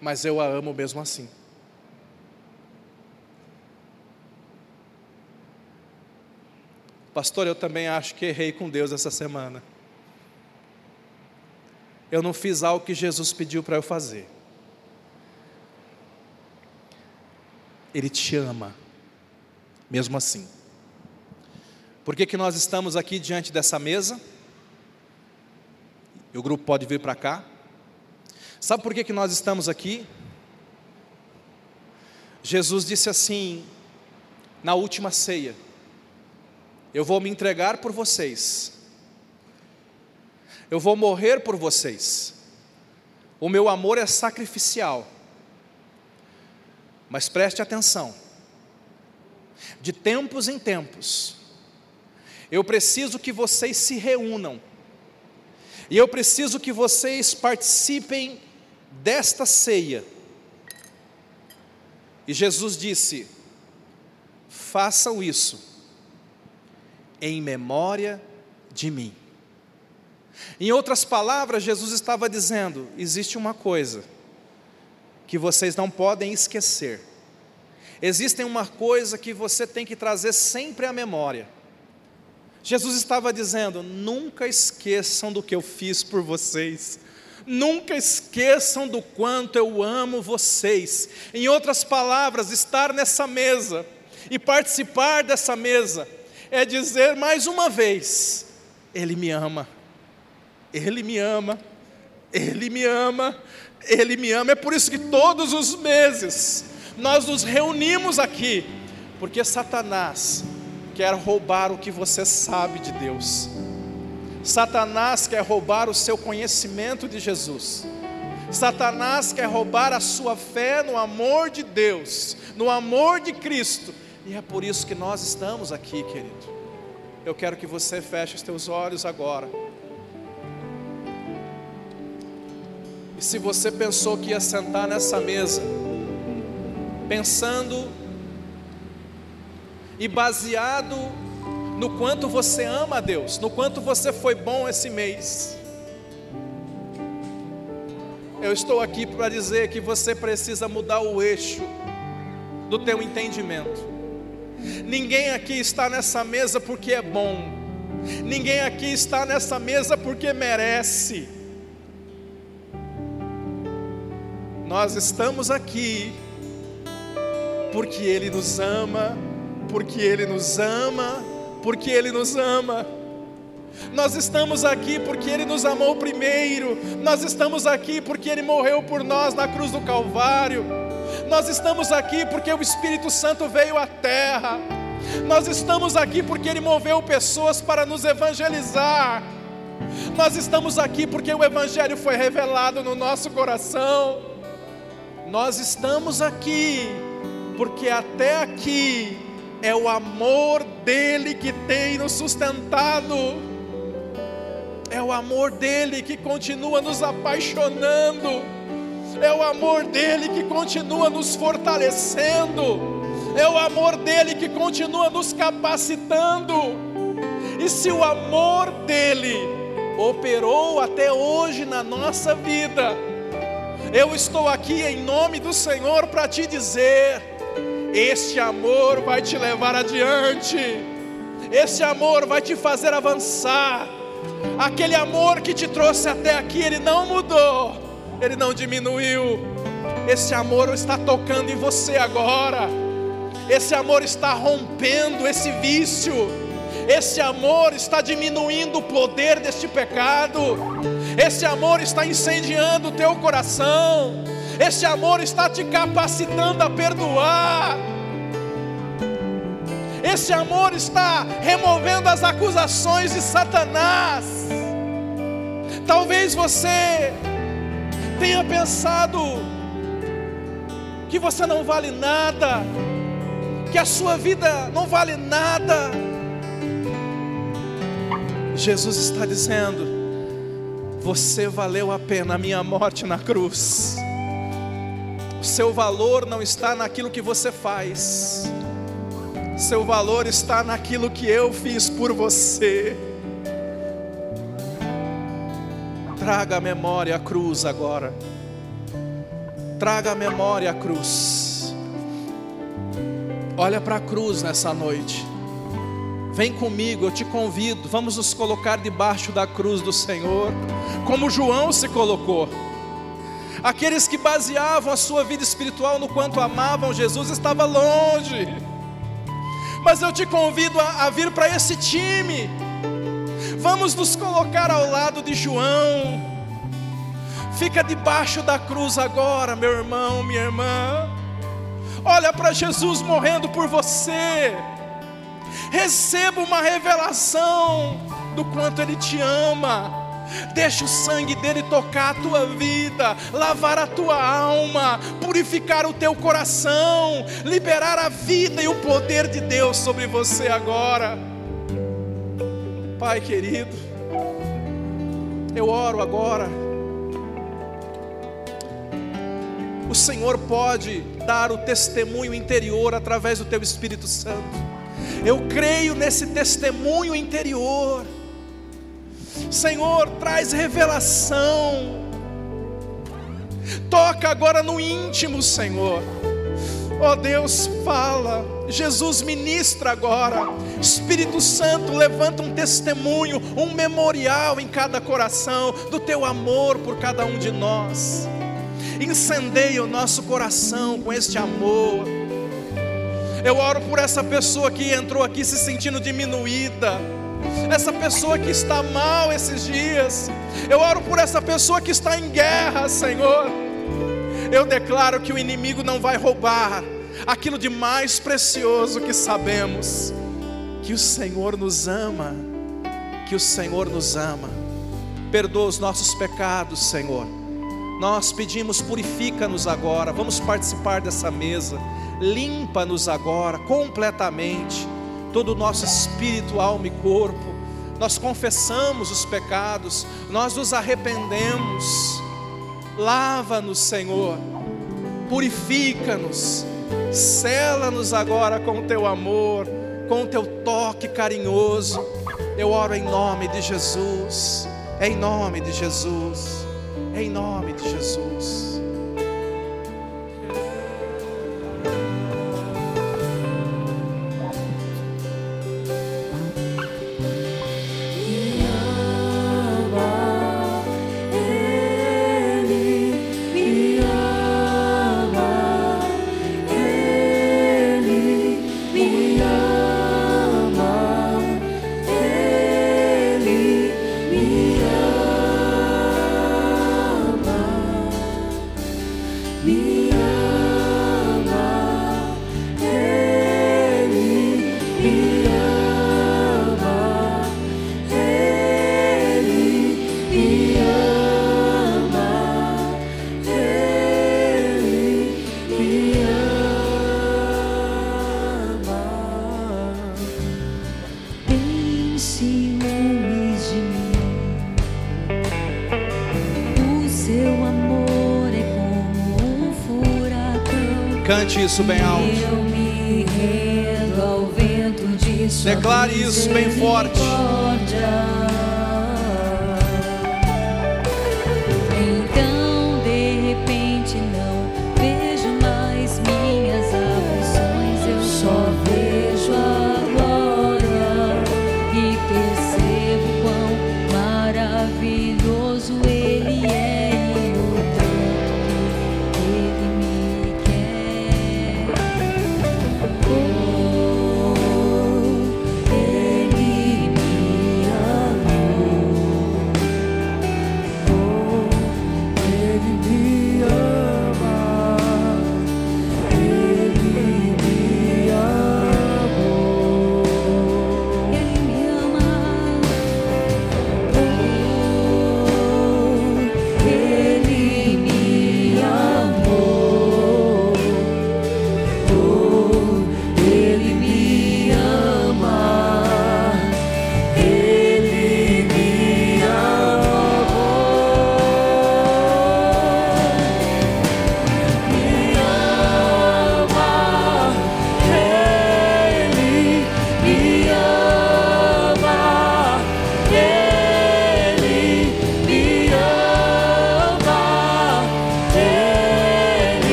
Mas eu a amo mesmo assim. Pastor, eu também acho que errei com Deus essa semana. Eu não fiz algo que Jesus pediu para eu fazer. Ele te ama, mesmo assim. Por que, que nós estamos aqui diante dessa mesa? E o grupo pode vir para cá. Sabe por que, que nós estamos aqui? Jesus disse assim, na última ceia: Eu vou me entregar por vocês, eu vou morrer por vocês, o meu amor é sacrificial. Mas preste atenção, de tempos em tempos, eu preciso que vocês se reúnam. E eu preciso que vocês participem desta ceia. E Jesus disse: façam isso em memória de mim. Em outras palavras, Jesus estava dizendo: existe uma coisa que vocês não podem esquecer. Existe uma coisa que você tem que trazer sempre à memória. Jesus estava dizendo: nunca esqueçam do que eu fiz por vocês. Nunca esqueçam do quanto eu amo vocês. Em outras palavras, estar nessa mesa e participar dessa mesa é dizer mais uma vez: Ele me ama, Ele me ama, Ele me ama, Ele me ama. É por isso que todos os meses nós nos reunimos aqui, porque Satanás quer roubar o que você sabe de Deus. Satanás quer roubar o seu conhecimento de Jesus. Satanás quer roubar a sua fé no amor de Deus, no amor de Cristo. E é por isso que nós estamos aqui, querido. Eu quero que você feche os teus olhos agora. E se você pensou que ia sentar nessa mesa, pensando e baseado no quanto você ama a Deus, no quanto você foi bom esse mês, eu estou aqui para dizer que você precisa mudar o eixo do teu entendimento. Ninguém aqui está nessa mesa porque é bom. Ninguém aqui está nessa mesa porque merece. Nós estamos aqui porque Ele nos ama, porque Ele nos ama, porque Ele nos ama. Nós estamos aqui porque Ele nos amou primeiro, nós estamos aqui porque Ele morreu por nós na cruz do Calvário, nós estamos aqui porque o Espírito Santo veio à terra, nós estamos aqui porque Ele moveu pessoas para nos evangelizar, nós estamos aqui porque o Evangelho foi revelado no nosso coração, nós estamos aqui porque até aqui é o amor dele que tem nos sustentado. É o amor dele que continua nos apaixonando, é o amor dele que continua nos fortalecendo, é o amor dele que continua nos capacitando. E se o amor dele operou até hoje na nossa vida, eu estou aqui em nome do Senhor para te dizer: este amor vai te levar adiante, esse amor vai te fazer avançar. Aquele amor que te trouxe até aqui, ele não mudou, ele não diminuiu. Esse amor está tocando em você agora. Esse amor está rompendo esse vício. Esse amor está diminuindo o poder deste pecado. Esse amor está incendiando o teu coração. Esse amor está te capacitando a perdoar. Esse amor está removendo as acusações de Satanás. Talvez você tenha pensado que você não vale nada, que a sua vida não vale nada. Jesus está dizendo: Você valeu a pena a minha morte na cruz. O seu valor não está naquilo que você faz, seu valor está naquilo que eu fiz por você. Traga a memória a cruz agora. Traga a memória a cruz. Olha para a cruz nessa noite. Vem comigo, eu te convido. Vamos nos colocar debaixo da cruz do Senhor, como João se colocou. Aqueles que baseavam a sua vida espiritual no quanto amavam Jesus estavam longe mas eu te convido a, a vir para esse time. Vamos nos colocar ao lado de João. Fica debaixo da cruz agora, meu irmão, minha irmã. Olha para Jesus morrendo por você. Receba uma revelação do quanto Ele te ama. Deixa o sangue dele tocar a tua vida, lavar a tua alma, purificar o teu coração, liberar a vida e o poder de Deus sobre você agora. Pai querido, eu oro agora. O Senhor pode dar o testemunho interior através do teu Espírito Santo. Eu creio nesse testemunho interior. Senhor, traz revelação. Toca agora no íntimo, Senhor. Oh Deus, fala. Jesus ministra agora. Espírito Santo, levanta um testemunho, um memorial em cada coração do teu amor por cada um de nós. Incendeia o nosso coração com este amor. Eu oro por essa pessoa que entrou aqui se sentindo diminuída essa pessoa que está mal esses dias. Eu oro por essa pessoa que está em guerra, Senhor. Eu declaro que o inimigo não vai roubar aquilo de mais precioso que sabemos. que o Senhor nos ama, que o Senhor nos ama. Perdoa os nossos pecados, Senhor. Nós pedimos, purifica-nos agora. Vamos participar dessa mesa. Limpa-nos agora completamente, todo o nosso espírito, alma e corpo. Nós confessamos os pecados, nós nos arrependemos. Lava-nos, Senhor. Purifica-nos. Sela-nos agora com o teu amor com o teu toque carinhoso. Eu oro em nome de Jesus, em nome de Jesus, em nome de Jesus. Cante isso bem alto. Eu me rendo ao vento de Declare isso bem forte.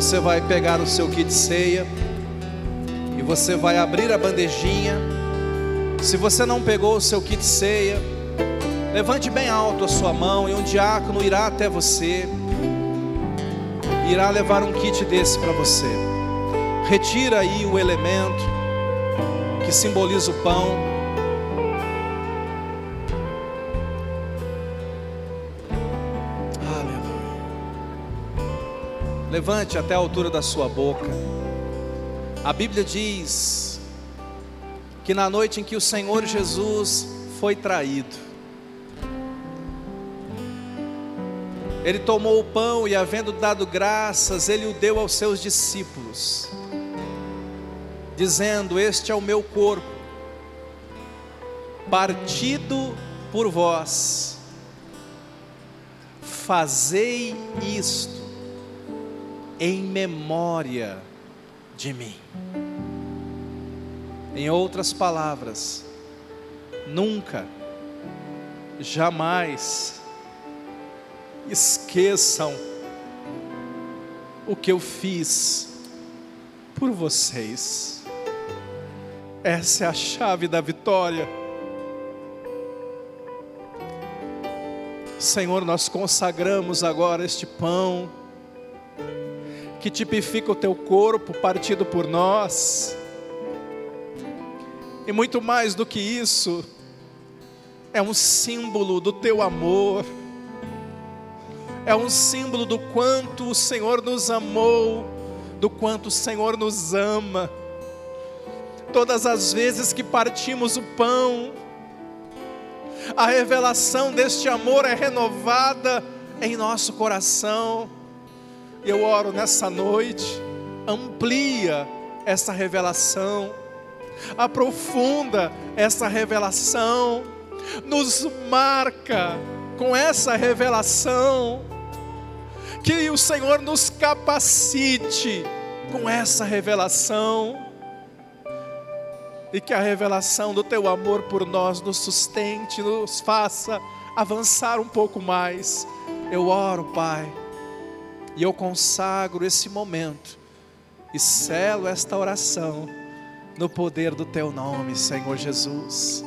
Você vai pegar o seu kit ceia e você vai abrir a bandejinha. Se você não pegou o seu kit ceia, levante bem alto a sua mão e um diácono irá até você. Irá levar um kit desse para você. Retira aí o elemento que simboliza o pão. Levante até a altura da sua boca. A Bíblia diz que na noite em que o Senhor Jesus foi traído, ele tomou o pão e, havendo dado graças, ele o deu aos seus discípulos, dizendo: Este é o meu corpo, partido por vós, fazei isto em memória de mim. Em outras palavras, nunca, jamais esqueçam o que eu fiz por vocês. Essa é a chave da vitória. Senhor, nós consagramos agora este pão, que tipifica o teu corpo partido por nós, e muito mais do que isso, é um símbolo do teu amor, é um símbolo do quanto o Senhor nos amou, do quanto o Senhor nos ama. Todas as vezes que partimos o pão, a revelação deste amor é renovada em nosso coração. Eu oro nessa noite, amplia essa revelação, aprofunda essa revelação, nos marca com essa revelação, que o Senhor nos capacite com essa revelação e que a revelação do teu amor por nós nos sustente, nos faça avançar um pouco mais. Eu oro, Pai, e eu consagro esse momento e selo esta oração no poder do teu nome, Senhor Jesus.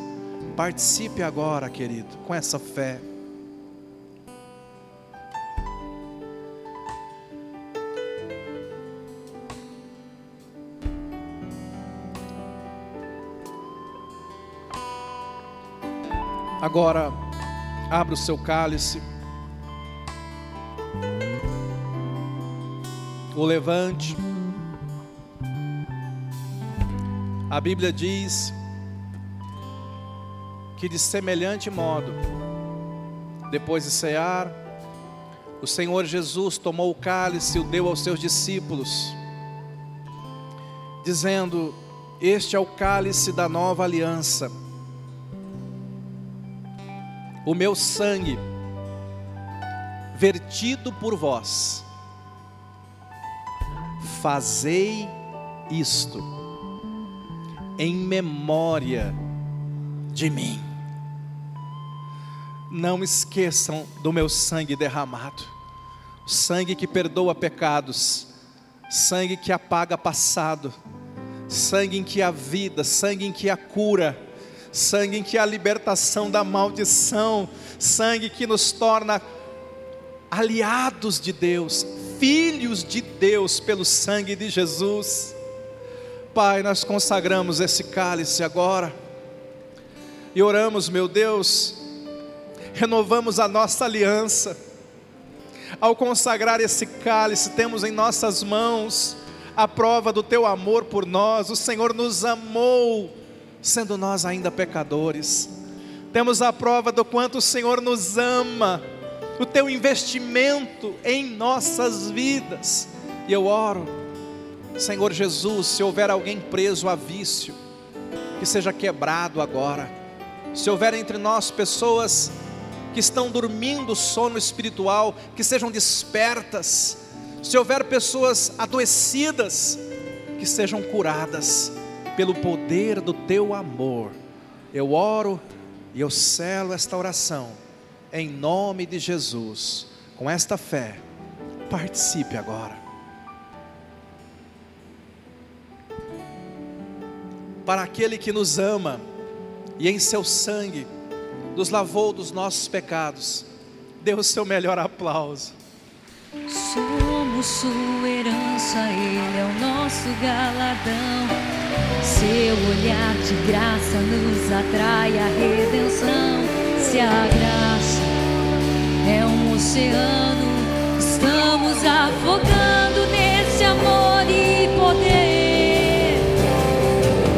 Participe agora, querido, com essa fé. Agora, abra o seu cálice. O levante. A Bíblia diz que de semelhante modo, depois de cear, o Senhor Jesus tomou o cálice e o deu aos seus discípulos, dizendo: Este é o cálice da nova aliança o meu sangue vertido por vós. Fazei isto em memória de mim. Não esqueçam do meu sangue derramado, sangue que perdoa pecados, sangue que apaga passado, sangue em que há vida, sangue em que há cura sangue em que há libertação da maldição, sangue que nos torna aliados de Deus, filhos de Deus pelo sangue de Jesus. Pai, nós consagramos esse cálice agora e oramos, meu Deus, renovamos a nossa aliança. Ao consagrar esse cálice, temos em nossas mãos a prova do teu amor por nós. O Senhor nos amou sendo nós ainda pecadores. Temos a prova do quanto o Senhor nos ama, o teu investimento em nossas vidas. E eu oro, Senhor Jesus, se houver alguém preso a vício, que seja quebrado agora. Se houver entre nós pessoas que estão dormindo sono espiritual, que sejam despertas. Se houver pessoas adoecidas, que sejam curadas pelo poder do teu amor. Eu oro e eu selo esta oração em nome de Jesus. Com esta fé, participe agora. Para aquele que nos ama e em seu sangue nos lavou dos nossos pecados, dê o seu melhor aplauso. Somos sua herança, Ele é o nosso galadão. Seu olhar de graça nos atrai a redenção. Se a graça é um oceano, estamos afogando nesse amor e poder.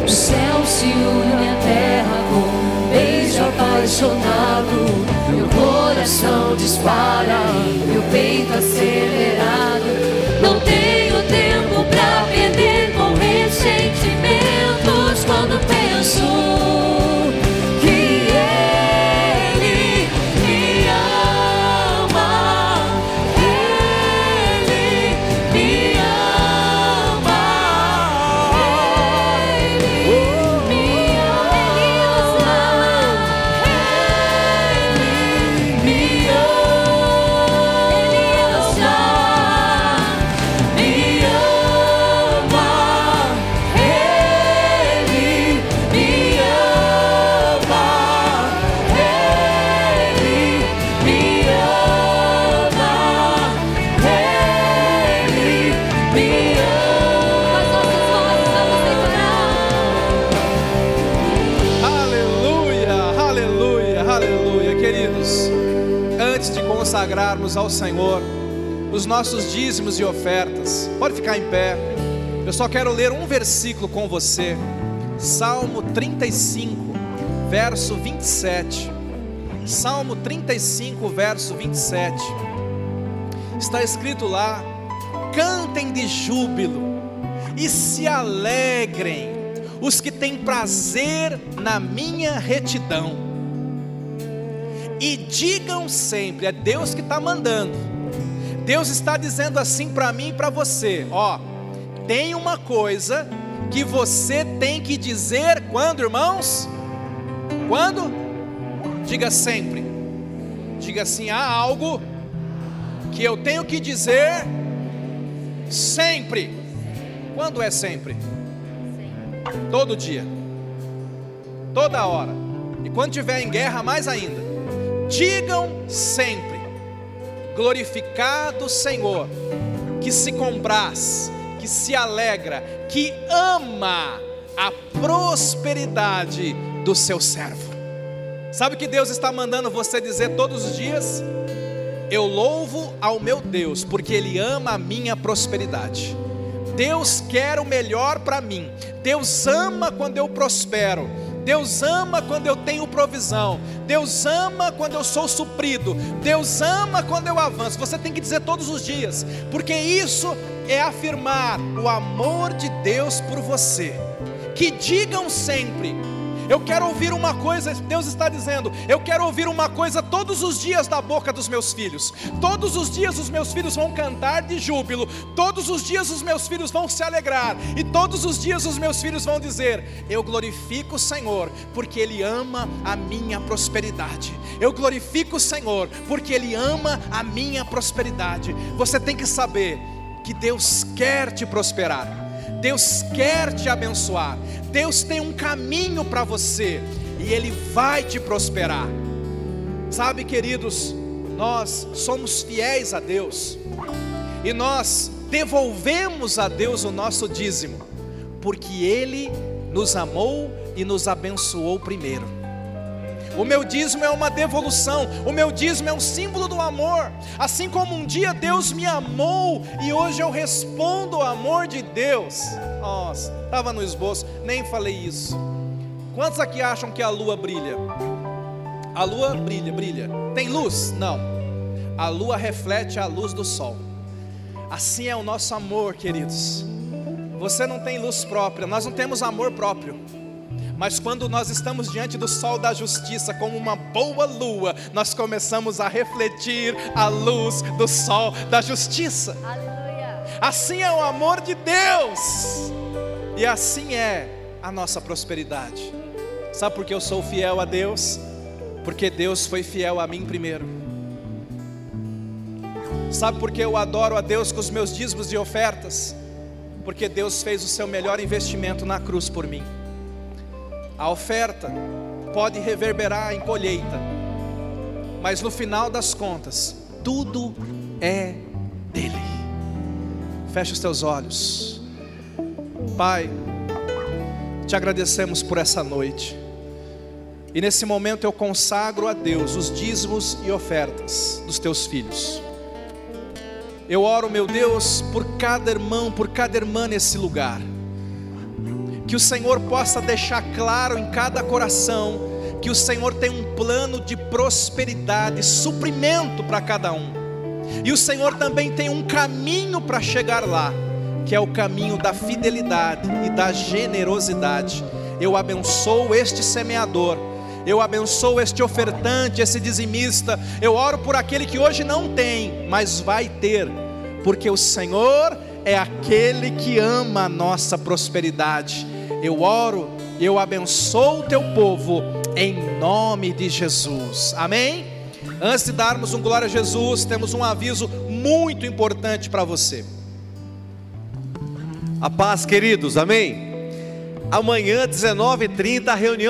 O céu se une à terra com um beijo apaixonado. Meu coração dispara, meu peito acelerado. Não tenho tempo pra perder com sentimentos quando penso. Ao Senhor os nossos dízimos e ofertas. Pode ficar em pé. Eu só quero ler um versículo com você. Salmo 35, verso 27. Salmo 35, verso 27. Está escrito lá: Cantem de júbilo e se alegrem os que têm prazer na minha retidão. E digam sempre, é Deus que está mandando. Deus está dizendo assim para mim e para você: ó, tem uma coisa que você tem que dizer quando, irmãos? Quando? Diga sempre. Diga assim: há algo que eu tenho que dizer sempre. Quando é sempre? Todo dia, toda hora, e quando estiver em guerra, mais ainda. Digam sempre: glorificado Senhor, que se compraz, que se alegra, que ama a prosperidade do seu servo. Sabe o que Deus está mandando você dizer todos os dias? Eu louvo ao meu Deus, porque Ele ama a minha prosperidade. Deus quer o melhor para mim. Deus ama quando eu prospero. Deus ama quando eu tenho provisão. Deus ama quando eu sou suprido. Deus ama quando eu avanço. Você tem que dizer todos os dias, porque isso é afirmar o amor de Deus por você. Que digam sempre: eu quero ouvir uma coisa, Deus está dizendo, eu quero ouvir uma coisa todos os dias da boca dos meus filhos. Todos os dias os meus filhos vão cantar de júbilo, todos os dias os meus filhos vão se alegrar, e todos os dias os meus filhos vão dizer: Eu glorifico o Senhor, porque Ele ama a minha prosperidade. Eu glorifico o Senhor, porque Ele ama a minha prosperidade. Você tem que saber que Deus quer te prosperar. Deus quer te abençoar. Deus tem um caminho para você e Ele vai te prosperar. Sabe, queridos, nós somos fiéis a Deus e nós devolvemos a Deus o nosso dízimo, porque Ele nos amou e nos abençoou primeiro. O meu dízimo é uma devolução, o meu dízimo é um símbolo do amor. Assim como um dia Deus me amou e hoje eu respondo ao amor de Deus. Nossa, estava no esboço, nem falei isso. Quantos aqui acham que a lua brilha? A lua brilha, brilha. Tem luz? Não. A lua reflete a luz do sol. Assim é o nosso amor, queridos. Você não tem luz própria, nós não temos amor próprio. Mas quando nós estamos diante do sol da justiça, como uma boa lua, nós começamos a refletir a luz do sol da justiça. Aleluia. Assim é o amor de Deus, e assim é a nossa prosperidade. Sabe por que eu sou fiel a Deus? Porque Deus foi fiel a mim primeiro. Sabe por que eu adoro a Deus com os meus dízimos e ofertas? Porque Deus fez o seu melhor investimento na cruz por mim. A oferta pode reverberar em colheita, mas no final das contas, tudo é dele. Feche os teus olhos. Pai, te agradecemos por essa noite. E nesse momento eu consagro a Deus os dízimos e ofertas dos teus filhos. Eu oro, meu Deus, por cada irmão, por cada irmã nesse lugar que o Senhor possa deixar claro em cada coração que o Senhor tem um plano de prosperidade, suprimento para cada um. E o Senhor também tem um caminho para chegar lá, que é o caminho da fidelidade e da generosidade. Eu abençoo este semeador, eu abençoo este ofertante, esse dizimista. Eu oro por aquele que hoje não tem, mas vai ter, porque o Senhor é aquele que ama a nossa prosperidade. Eu oro, eu abençoo o teu povo em nome de Jesus. Amém? Antes de darmos um glória a Jesus, temos um aviso muito importante para você. A paz, queridos, amém? Amanhã, 19h30, a reunião